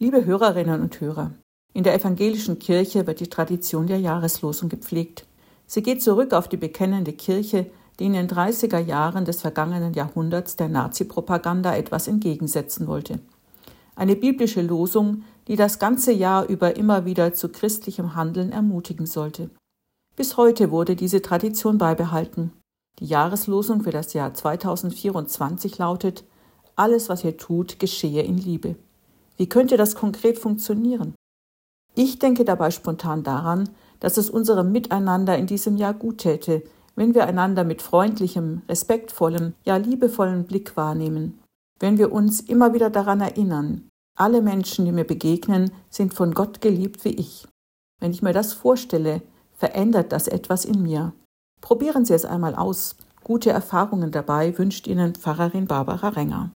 Liebe Hörerinnen und Hörer, in der evangelischen Kirche wird die Tradition der Jahreslosung gepflegt. Sie geht zurück auf die bekennende Kirche, die in den 30er Jahren des vergangenen Jahrhunderts der Nazi-Propaganda etwas entgegensetzen wollte. Eine biblische Losung, die das ganze Jahr über immer wieder zu christlichem Handeln ermutigen sollte. Bis heute wurde diese Tradition beibehalten. Die Jahreslosung für das Jahr 2024 lautet Alles, was ihr tut, geschehe in Liebe. Wie könnte das konkret funktionieren? Ich denke dabei spontan daran, dass es unserem Miteinander in diesem Jahr gut täte, wenn wir einander mit freundlichem, respektvollem, ja liebevollem Blick wahrnehmen, wenn wir uns immer wieder daran erinnern, alle Menschen, die mir begegnen, sind von Gott geliebt wie ich. Wenn ich mir das vorstelle, verändert das etwas in mir. Probieren Sie es einmal aus. Gute Erfahrungen dabei wünscht Ihnen Pfarrerin Barbara Renger.